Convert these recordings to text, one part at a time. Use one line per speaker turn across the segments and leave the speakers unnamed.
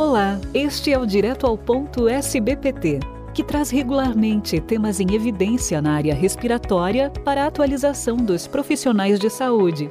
Olá, este é o Direto ao Ponto SBPT, que traz regularmente temas em evidência na área respiratória para a atualização dos profissionais de saúde.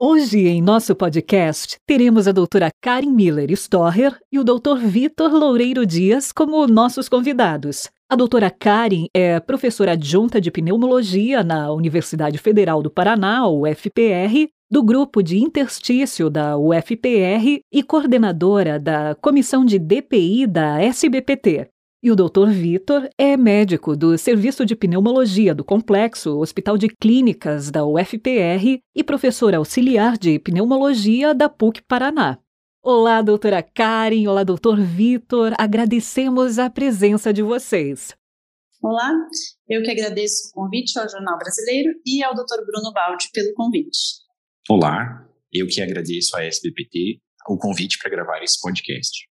Hoje, em nosso podcast, teremos a doutora Karen Miller Storrer e o doutor Vitor Loureiro Dias como nossos convidados. A doutora Karen é professora adjunta de pneumologia na Universidade Federal do Paraná, UFPR, do grupo de interstício da UFPR e coordenadora da comissão de DPI da SBPT. E o Dr. Vitor é médico do Serviço de Pneumologia do Complexo Hospital de Clínicas da UFPR e professor auxiliar de Pneumologia da PUC Paraná. Olá, doutora Karen, olá, doutor Vitor, agradecemos a presença de vocês.
Olá, eu que agradeço o convite ao Jornal Brasileiro e ao Dr. Bruno Baldi pelo convite.
Olá, eu que agradeço à SBPT o convite para gravar esse podcast.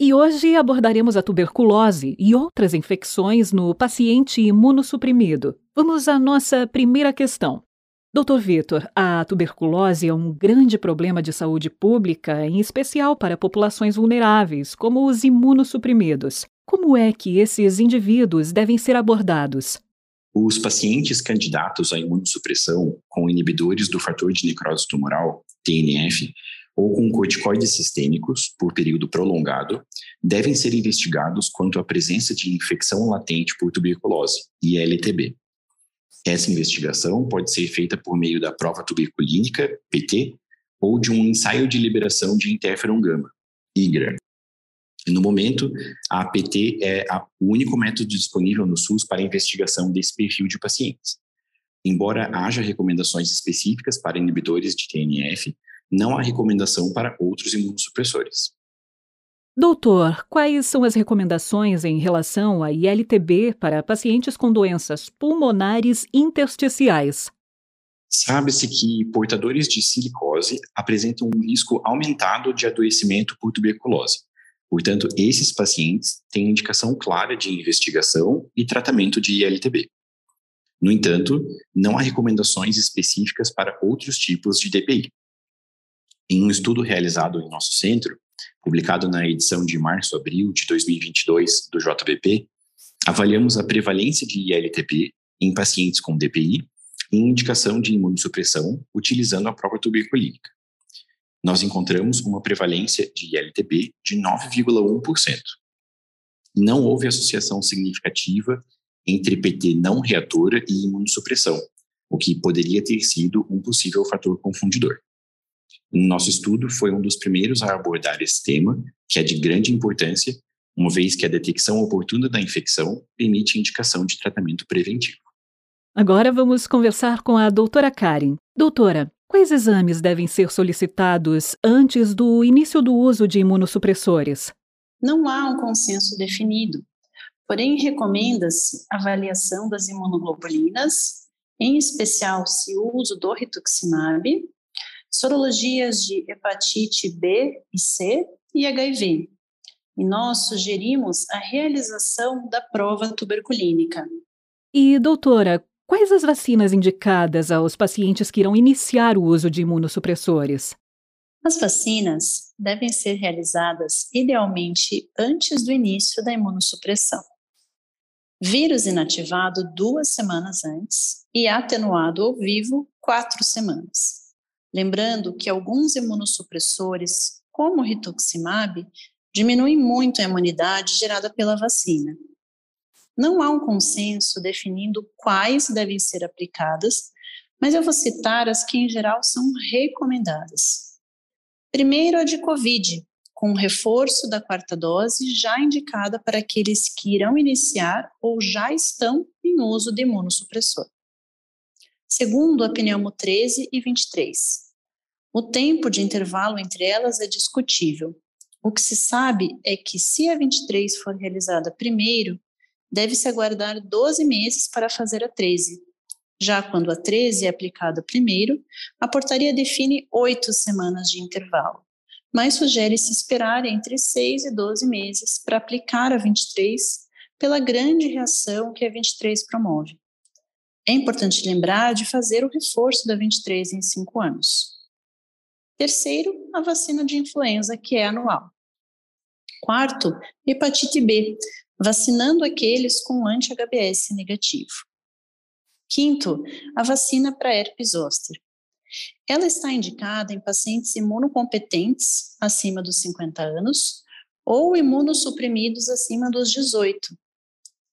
E hoje abordaremos a tuberculose e outras infecções no paciente imunossuprimido. Vamos à nossa primeira questão. Doutor Vitor, a tuberculose é um grande problema de saúde pública, em especial para populações vulneráveis, como os imunossuprimidos. Como é que esses indivíduos devem ser abordados?
Os pacientes candidatos à imunossupressão com inibidores do fator de necrose tumoral, TNF, ou com corticoides sistêmicos por período prolongado, devem ser investigados quanto à presença de infecção latente por tuberculose, ILTB. Essa investigação pode ser feita por meio da prova tuberculínica, PT, ou de um ensaio de liberação de interferon gama, IGRA, no momento, a APT é o único método disponível no SUS para investigação desse perfil de pacientes. Embora haja recomendações específicas para inibidores de TNF, não há recomendação para outros imunossupressores.
Doutor, quais são as recomendações em relação à ILTB para pacientes com doenças pulmonares intersticiais?
Sabe-se que portadores de silicose apresentam um risco aumentado de adoecimento por tuberculose. Portanto, esses pacientes têm indicação clara de investigação e tratamento de ILTB. No entanto, não há recomendações específicas para outros tipos de DPI. Em um estudo realizado em nosso centro, publicado na edição de março-abril de 2022 do JBP, avaliamos a prevalência de ILTB em pacientes com DPI e indicação de imunossupressão utilizando a prova tuberculínica nós encontramos uma prevalência de ILTB de 9,1%. Não houve associação significativa entre PT não reatora e imunossupressão, o que poderia ter sido um possível fator confundidor. Nosso estudo foi um dos primeiros a abordar esse tema, que é de grande importância, uma vez que a detecção oportuna da infecção permite indicação de tratamento preventivo.
Agora vamos conversar com a doutora Karen. Doutora, Quais exames devem ser solicitados antes do início do uso de imunossupressores?
Não há um consenso definido, porém recomenda-se avaliação das imunoglobulinas, em especial se o uso do rituximab, sorologias de hepatite B e C e HIV. E nós sugerimos a realização da prova tuberculínica.
E, doutora, Quais as vacinas indicadas aos pacientes que irão iniciar o uso de imunossupressores?
As vacinas devem ser realizadas idealmente antes do início da imunossupressão. Vírus inativado duas semanas antes e atenuado ao vivo quatro semanas. Lembrando que alguns imunossupressores, como o rituximab, diminuem muito a imunidade gerada pela vacina não há um consenso definindo quais devem ser aplicadas, mas eu vou citar as que, em geral, são recomendadas. Primeiro, a de Covid, com reforço da quarta dose já indicada para aqueles que irão iniciar ou já estão em uso de imunossupressor. Segundo, a pneumo 13 e 23. O tempo de intervalo entre elas é discutível. O que se sabe é que, se a 23 for realizada primeiro, deve-se aguardar 12 meses para fazer a 13. Já quando a 13 é aplicada primeiro, a portaria define oito semanas de intervalo, mas sugere-se esperar entre 6 e 12 meses para aplicar a 23 pela grande reação que a 23 promove. É importante lembrar de fazer o reforço da 23 em 5 anos. Terceiro, a vacina de influenza, que é anual. Quarto, hepatite B, vacinando aqueles com anti-HBS negativo. Quinto, a vacina para herpes zoster. Ela está indicada em pacientes imunocompetentes acima dos 50 anos ou imunossuprimidos acima dos 18.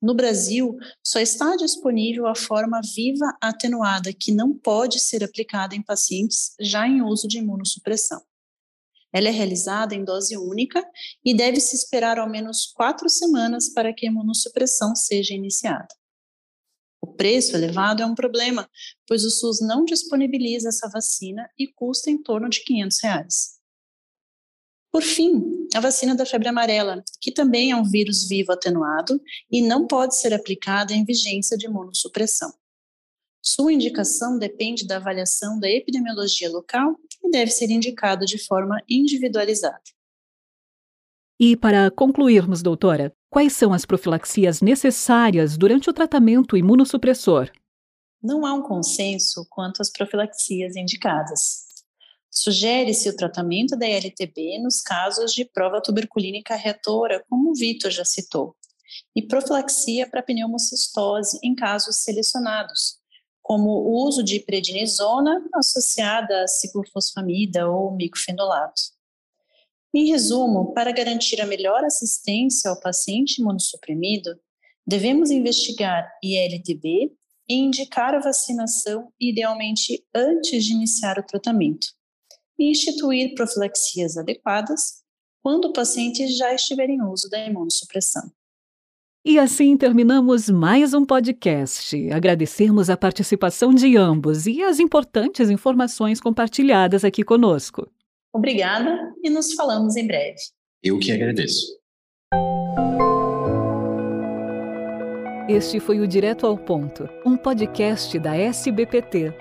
No Brasil, só está disponível a forma viva atenuada, que não pode ser aplicada em pacientes já em uso de imunossupressão. Ela é realizada em dose única e deve-se esperar ao menos quatro semanas para que a imunossupressão seja iniciada. O preço elevado é um problema, pois o SUS não disponibiliza essa vacina e custa em torno de 500 reais. Por fim, a vacina da febre amarela, que também é um vírus vivo atenuado e não pode ser aplicada em vigência de imunossupressão. Sua indicação depende da avaliação da epidemiologia local e deve ser indicado de forma individualizada.
E para concluirmos, doutora, quais são as profilaxias necessárias durante o tratamento imunossupressor?
Não há um consenso quanto às profilaxias indicadas. Sugere-se o tratamento da LTB nos casos de prova tuberculínica reatora, como o Vitor já citou, e profilaxia para pneumocistose em casos selecionados, como o uso de prednisona associada a ciclofosfamida ou micofenolato. Em resumo, para garantir a melhor assistência ao paciente imunossuprimido, devemos investigar ILTB e indicar a vacinação, idealmente antes de iniciar o tratamento, e instituir profilaxias adequadas quando o paciente já estiver em uso da imunossupressão.
E assim terminamos mais um podcast. Agradecemos a participação de ambos e as importantes informações compartilhadas aqui conosco.
Obrigada e nos falamos em breve.
Eu que agradeço.
Este foi o Direto ao Ponto, um podcast da SBPT,